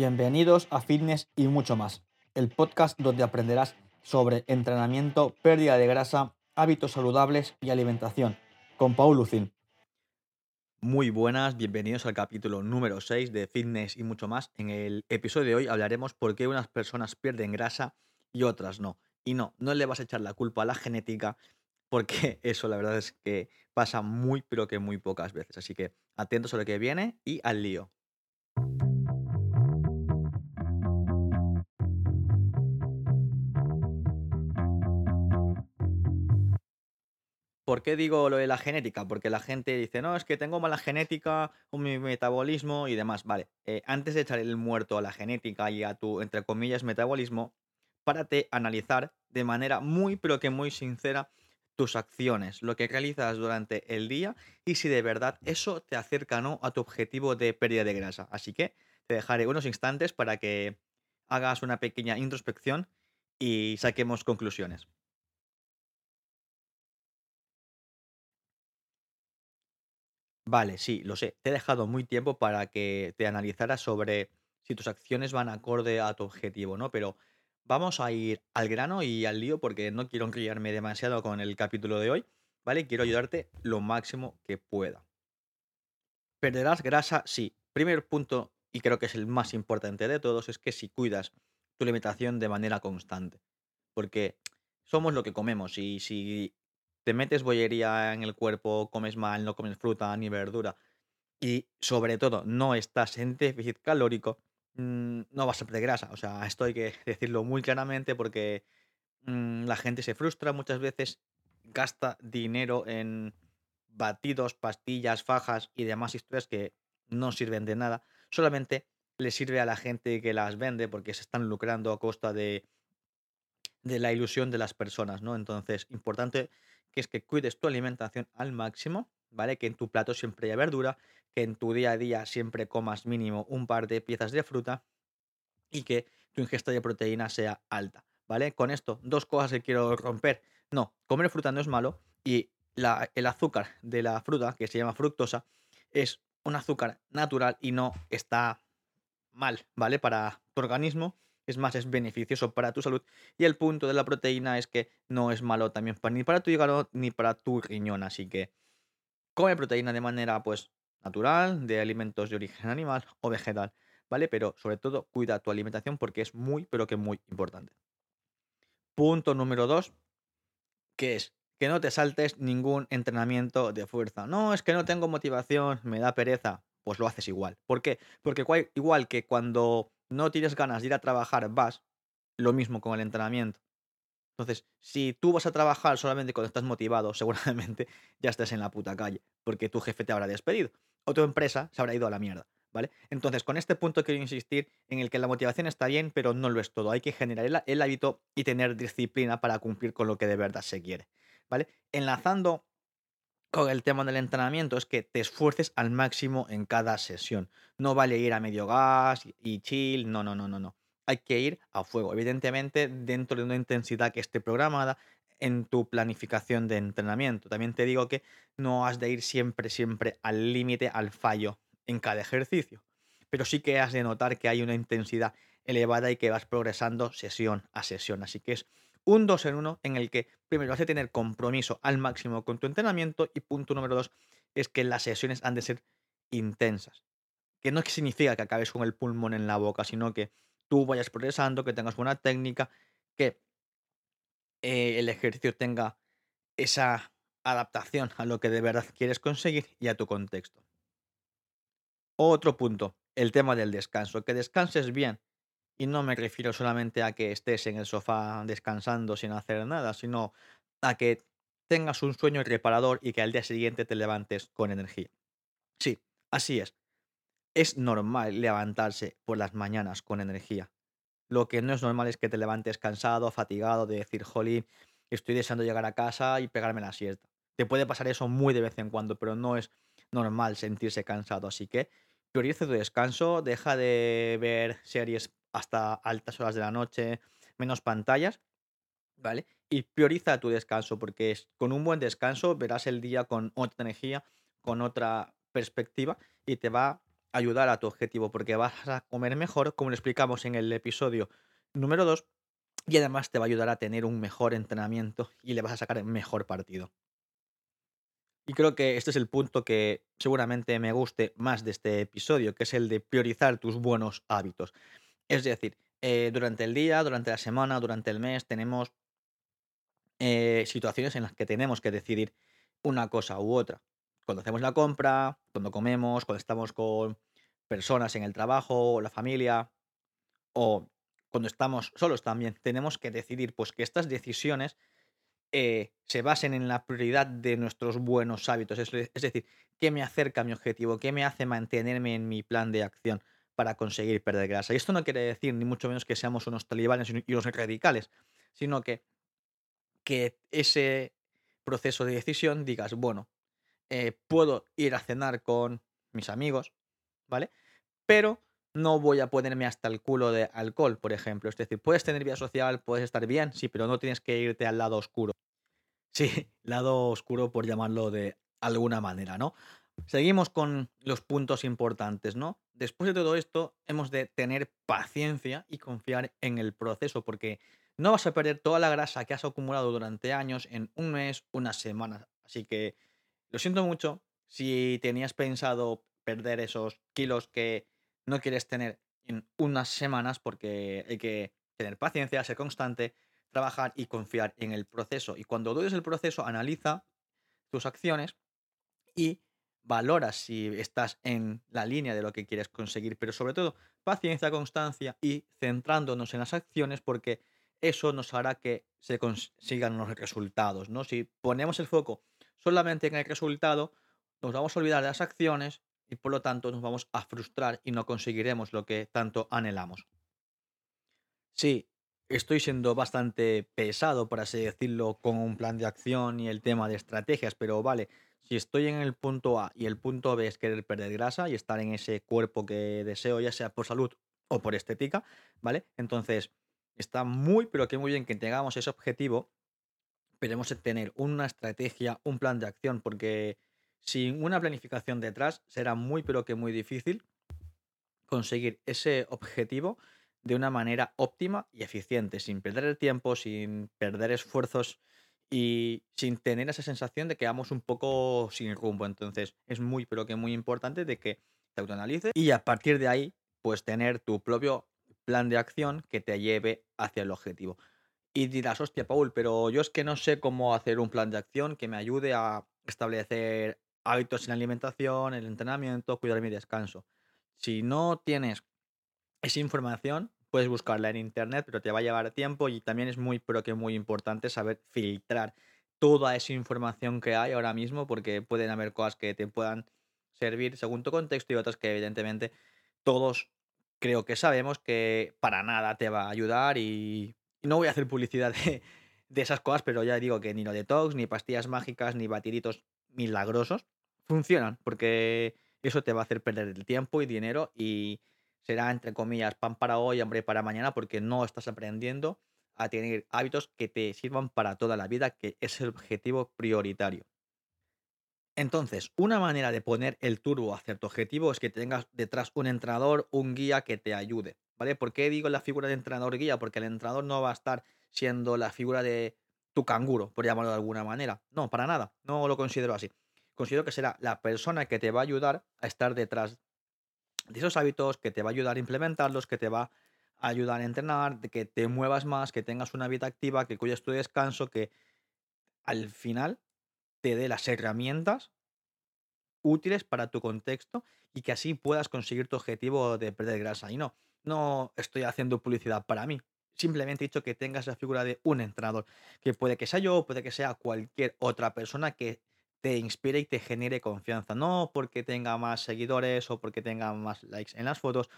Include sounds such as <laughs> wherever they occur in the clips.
Bienvenidos a Fitness y mucho más, el podcast donde aprenderás sobre entrenamiento, pérdida de grasa, hábitos saludables y alimentación, con Paul Lucin. Muy buenas, bienvenidos al capítulo número 6 de Fitness y mucho más. En el episodio de hoy hablaremos por qué unas personas pierden grasa y otras no. Y no, no le vas a echar la culpa a la genética, porque <laughs> eso la verdad es que pasa muy, pero que muy pocas veces. Así que atentos a lo que viene y al lío. ¿Por qué digo lo de la genética? Porque la gente dice, no, es que tengo mala genética, o mi metabolismo y demás. Vale, eh, antes de echar el muerto a la genética y a tu, entre comillas, metabolismo, párate a analizar de manera muy, pero que muy sincera tus acciones, lo que realizas durante el día y si de verdad eso te acerca no a tu objetivo de pérdida de grasa. Así que te dejaré unos instantes para que hagas una pequeña introspección y saquemos conclusiones. Vale, sí, lo sé. Te he dejado muy tiempo para que te analizaras sobre si tus acciones van acorde a tu objetivo, ¿no? Pero vamos a ir al grano y al lío porque no quiero enrollarme demasiado con el capítulo de hoy, ¿vale? Quiero ayudarte lo máximo que pueda. ¿Perderás grasa? Sí. Primer punto, y creo que es el más importante de todos, es que si cuidas tu alimentación de manera constante. Porque somos lo que comemos y si te metes bollería en el cuerpo, comes mal, no comes fruta ni verdura y sobre todo no estás en déficit calórico, mm, no vas a perder grasa. O sea, esto hay que <laughs> decirlo muy claramente porque mm, la gente se frustra muchas veces, gasta dinero en batidos, pastillas, fajas y demás historias que no sirven de nada. Solamente le sirve a la gente que las vende porque se están lucrando a costa de, de la ilusión de las personas, ¿no? Entonces, importante que es que cuides tu alimentación al máximo, ¿vale? Que en tu plato siempre haya verdura, que en tu día a día siempre comas mínimo un par de piezas de fruta y que tu ingesta de proteína sea alta, ¿vale? Con esto, dos cosas que quiero romper. No, comer fruta no es malo y el azúcar de la fruta, que se llama fructosa, es un azúcar natural y no está mal, ¿vale? Para tu organismo es más, es beneficioso para tu salud. Y el punto de la proteína es que no es malo también ni para tu hígado ni para tu riñón. Así que come proteína de manera pues natural, de alimentos de origen animal o vegetal, ¿vale? Pero sobre todo cuida tu alimentación porque es muy, pero que muy importante. Punto número dos, que es que no te saltes ningún entrenamiento de fuerza. No, es que no tengo motivación, me da pereza. Pues lo haces igual. ¿Por qué? Porque igual que cuando no tienes ganas de ir a trabajar, vas, lo mismo con el entrenamiento. Entonces, si tú vas a trabajar solamente cuando estás motivado, <laughs> seguramente ya estés en la puta calle, porque tu jefe te habrá despedido o tu empresa se habrá ido a la mierda, ¿vale? Entonces, con este punto quiero insistir en el que la motivación está bien, pero no lo es todo. Hay que generar el, el hábito y tener disciplina para cumplir con lo que de verdad se quiere, ¿vale? Enlazando con el tema del entrenamiento es que te esfuerces al máximo en cada sesión. No vale ir a medio gas y chill, no, no, no, no, no. Hay que ir a fuego, evidentemente dentro de una intensidad que esté programada en tu planificación de entrenamiento. También te digo que no has de ir siempre, siempre al límite, al fallo en cada ejercicio. Pero sí que has de notar que hay una intensidad elevada y que vas progresando sesión a sesión. Así que es un 2 en 1 en el que primero a tener compromiso al máximo con tu entrenamiento y punto número 2 es que las sesiones han de ser intensas. Que no significa que acabes con el pulmón en la boca, sino que tú vayas progresando, que tengas buena técnica, que eh, el ejercicio tenga esa adaptación a lo que de verdad quieres conseguir y a tu contexto. Otro punto, el tema del descanso. Que descanses bien, y no me refiero solamente a que estés en el sofá descansando sin hacer nada, sino a que tengas un sueño reparador y que al día siguiente te levantes con energía. Sí, así es. Es normal levantarse por las mañanas con energía. Lo que no es normal es que te levantes cansado, fatigado, de decir, jolín, estoy deseando llegar a casa y pegarme la siesta. Te puede pasar eso muy de vez en cuando, pero no es normal sentirse cansado. Así que prioriza tu descanso, deja de ver series hasta altas horas de la noche, menos pantallas, ¿vale? Y prioriza tu descanso, porque con un buen descanso verás el día con otra energía, con otra perspectiva y te va ayudar a tu objetivo porque vas a comer mejor, como lo explicamos en el episodio número 2, y además te va a ayudar a tener un mejor entrenamiento y le vas a sacar mejor partido. Y creo que este es el punto que seguramente me guste más de este episodio, que es el de priorizar tus buenos hábitos. Es decir, eh, durante el día, durante la semana, durante el mes, tenemos eh, situaciones en las que tenemos que decidir una cosa u otra. Cuando hacemos la compra, cuando comemos, cuando estamos con personas en el trabajo, la familia, o cuando estamos solos también, tenemos que decidir pues que estas decisiones eh, se basen en la prioridad de nuestros buenos hábitos. Es, es decir, ¿qué me acerca a mi objetivo? ¿Qué me hace mantenerme en mi plan de acción para conseguir perder grasa? Y esto no quiere decir ni mucho menos que seamos unos talibanes y unos radicales, sino que, que ese proceso de decisión digas, bueno, eh, puedo ir a cenar con mis amigos, ¿vale? Pero no voy a ponerme hasta el culo de alcohol, por ejemplo. Es decir, puedes tener vida social, puedes estar bien, sí, pero no tienes que irte al lado oscuro. <laughs> Sí, lado oscuro por llamarlo de alguna manera, ¿no? Seguimos con los puntos importantes, ¿no? Después de todo esto, hemos de tener paciencia y confiar en el proceso, porque no vas a perder toda la grasa que has acumulado durante años en un mes, unas semanas. Así que lo siento mucho si tenías pensado perder esos kilos que no quieres tener en unas semanas, porque hay que tener paciencia, ser constante, trabajar y confiar en el proceso. Y cuando dudes el proceso, analiza tus acciones y valora si estás en la línea de lo que quieres conseguir, pero sobre todo paciencia, constancia y centrándonos en las acciones porque eso nos hará que se consigan los resultados, ¿no? Si ponemos el foco solamente en el resultado, nos vamos a olvidar de las acciones y por lo tanto nos vamos a frustrar y no conseguiremos lo que tanto anhelamos. Sí, estoy siendo bastante pesado, por así decirlo, con un plan de acción y el tema de estrategias, pero vale, si estoy en el punto A y el punto B es querer perder grasa y estar en ese cuerpo que deseo, ya sea por salud o por estética, ¿vale? Entonces, está muy, pero que muy bien que tengamos ese objetivo, pero hemos de tener una estrategia, un plan de acción, porque sin una planificación detrás será muy, pero que muy difícil conseguir ese objetivo de una manera óptima y eficiente, sin perder el tiempo, sin perder esfuerzos y sin tener esa sensación de que vamos un poco sin rumbo. Entonces es muy, pero que muy importante de que te autoanalices y a partir de ahí, pues tener tu propio plan de acción que te lleve hacia el objetivo. Y dirás, hostia, Paul, pero yo es que no sé cómo hacer un plan de acción que me ayude a establecer hábitos en la alimentación, el entrenamiento, cuidar mi descanso. Si no tienes esa información puedes buscarla en internet, pero te va a llevar tiempo y también es muy, pero que muy importante saber filtrar toda esa información que hay ahora mismo, porque pueden haber cosas que te puedan servir según tu contexto y otras que evidentemente todos creo que sabemos que para nada te va a ayudar y, no voy a hacer publicidad de, esas cosas, pero ya digo que ni lo detox, ni pastillas mágicas, ni batiditos milagrosos funcionan, porque eso te va a hacer perder el tiempo y dinero y será, entre comillas, pan para hoy, hambre para mañana, porque no estás aprendiendo a tener hábitos que te sirvan para toda la vida, que es el objetivo prioritario. Entonces, una manera de poner el turbo hacia tu objetivo es que tengas detrás un entrenador, un guía que te ayude, ¿vale? ¿Por qué digo la figura de entrenador guía? Porque el entrenador no va a estar siendo la figura de tu canguro, por llamarlo de alguna manera. No, para nada, no lo considero así. Considero que será la persona que te va a ayudar a estar detrás de esos hábitos, que te va a ayudar a implementarlos, que te va a ayudar a entrenar, que te muevas más, que tengas una vida activa, que cuides tu descanso, que al final te dé las herramientas útiles para tu contexto y que así puedas conseguir tu objetivo de perder grasa. Y no, no estoy haciendo publicidad para mí. Simplemente he dicho que tengas la figura de un entrenador, que puede que sea yo, puede que sea cualquier otra persona que te inspire y te genere confianza. No porque tenga más seguidores o porque tenga más likes en las fotos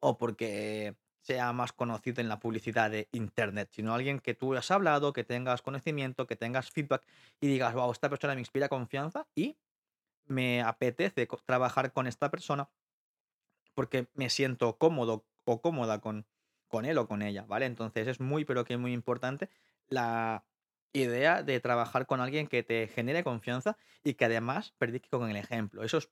o porque sea más conocido en la publicidad de internet, sino alguien que tú has hablado, que tengas conocimiento, que tengas feedback y digas, wow, esta persona me inspira confianza y me apetece trabajar con esta persona porque me siento cómodo o cómoda con, con él o con ella, ¿vale? Entonces es muy, pero que muy importante la idea de trabajar con alguien que te genere confianza y que además predique con el ejemplo. Eso es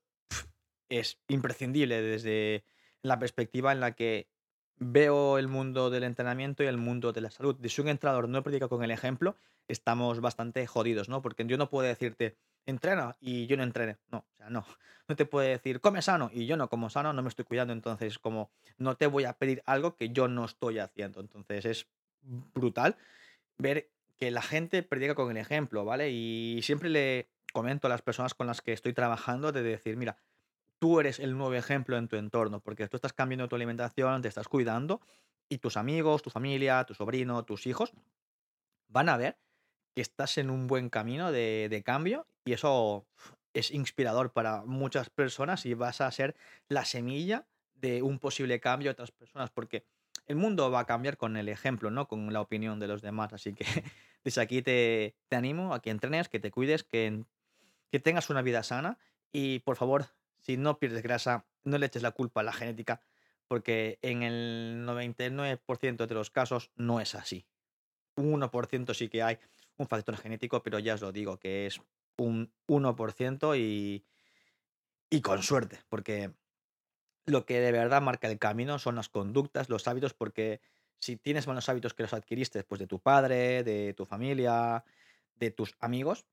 es imprescindible desde la perspectiva en la que veo el mundo del entrenamiento y el mundo de la salud. Si un entrenador no predica con el ejemplo, estamos bastante jodidos, ¿no? Porque yo no puedo decirte, entrena y yo no entrene. No, o sea, no. <laughs> No te puedo decir, come sano y yo no como sano, no me estoy cuidando. Entonces, como no te voy a pedir algo que yo no estoy haciendo. Entonces, es brutal ver que la gente predica con el ejemplo, ¿vale? Y siempre le comento a las personas con las que estoy trabajando de decir, mira, tú eres el nuevo ejemplo en tu entorno, porque tú estás cambiando tu alimentación, te estás cuidando, y tus amigos, tu familia, tu sobrino, tus hijos van a ver que estás en un buen camino de, de cambio y eso es inspirador para muchas personas y vas a ser la semilla de un posible cambio a otras personas, porque el mundo va a cambiar con el ejemplo, ¿no? Con la opinión de los demás. Así que <laughs> desde aquí te, te animo a que entrenes, que te cuides, que, que tengas una vida sana y por favor si no pierdes grasa, no le eches la culpa a la genética, porque en el 99% de los casos no es así. Un 1% sí que hay un factor genético, pero ya os lo digo, que es un 1% y, y con suerte, porque lo que de verdad marca el camino son las conductas, los hábitos, porque si tienes buenos hábitos que los adquiriste después de tu padre, de tu familia, de tus amigos,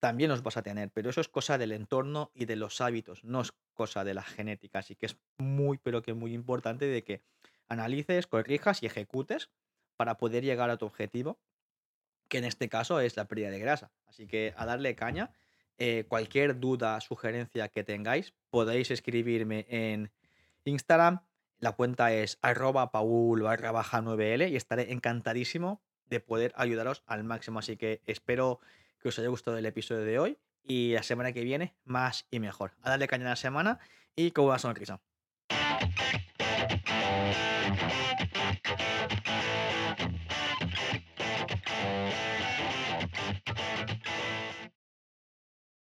también los vas a tener, pero eso es cosa del entorno y de los hábitos, no es cosa de la genética. Así que es muy, pero que muy importante de que analices, corrijas y ejecutes para poder llegar a tu objetivo, que en este caso es la pérdida de grasa. Así que a darle caña. Eh, cualquier duda, sugerencia que tengáis, podéis escribirme en Instagram. La cuenta es arroba paul barra baja 9L y estaré encantadísimo de poder ayudaros al máximo. Así que espero que os haya gustado el episodio de hoy y la semana que viene más y mejor. A darle caña a la semana y con una sonrisa.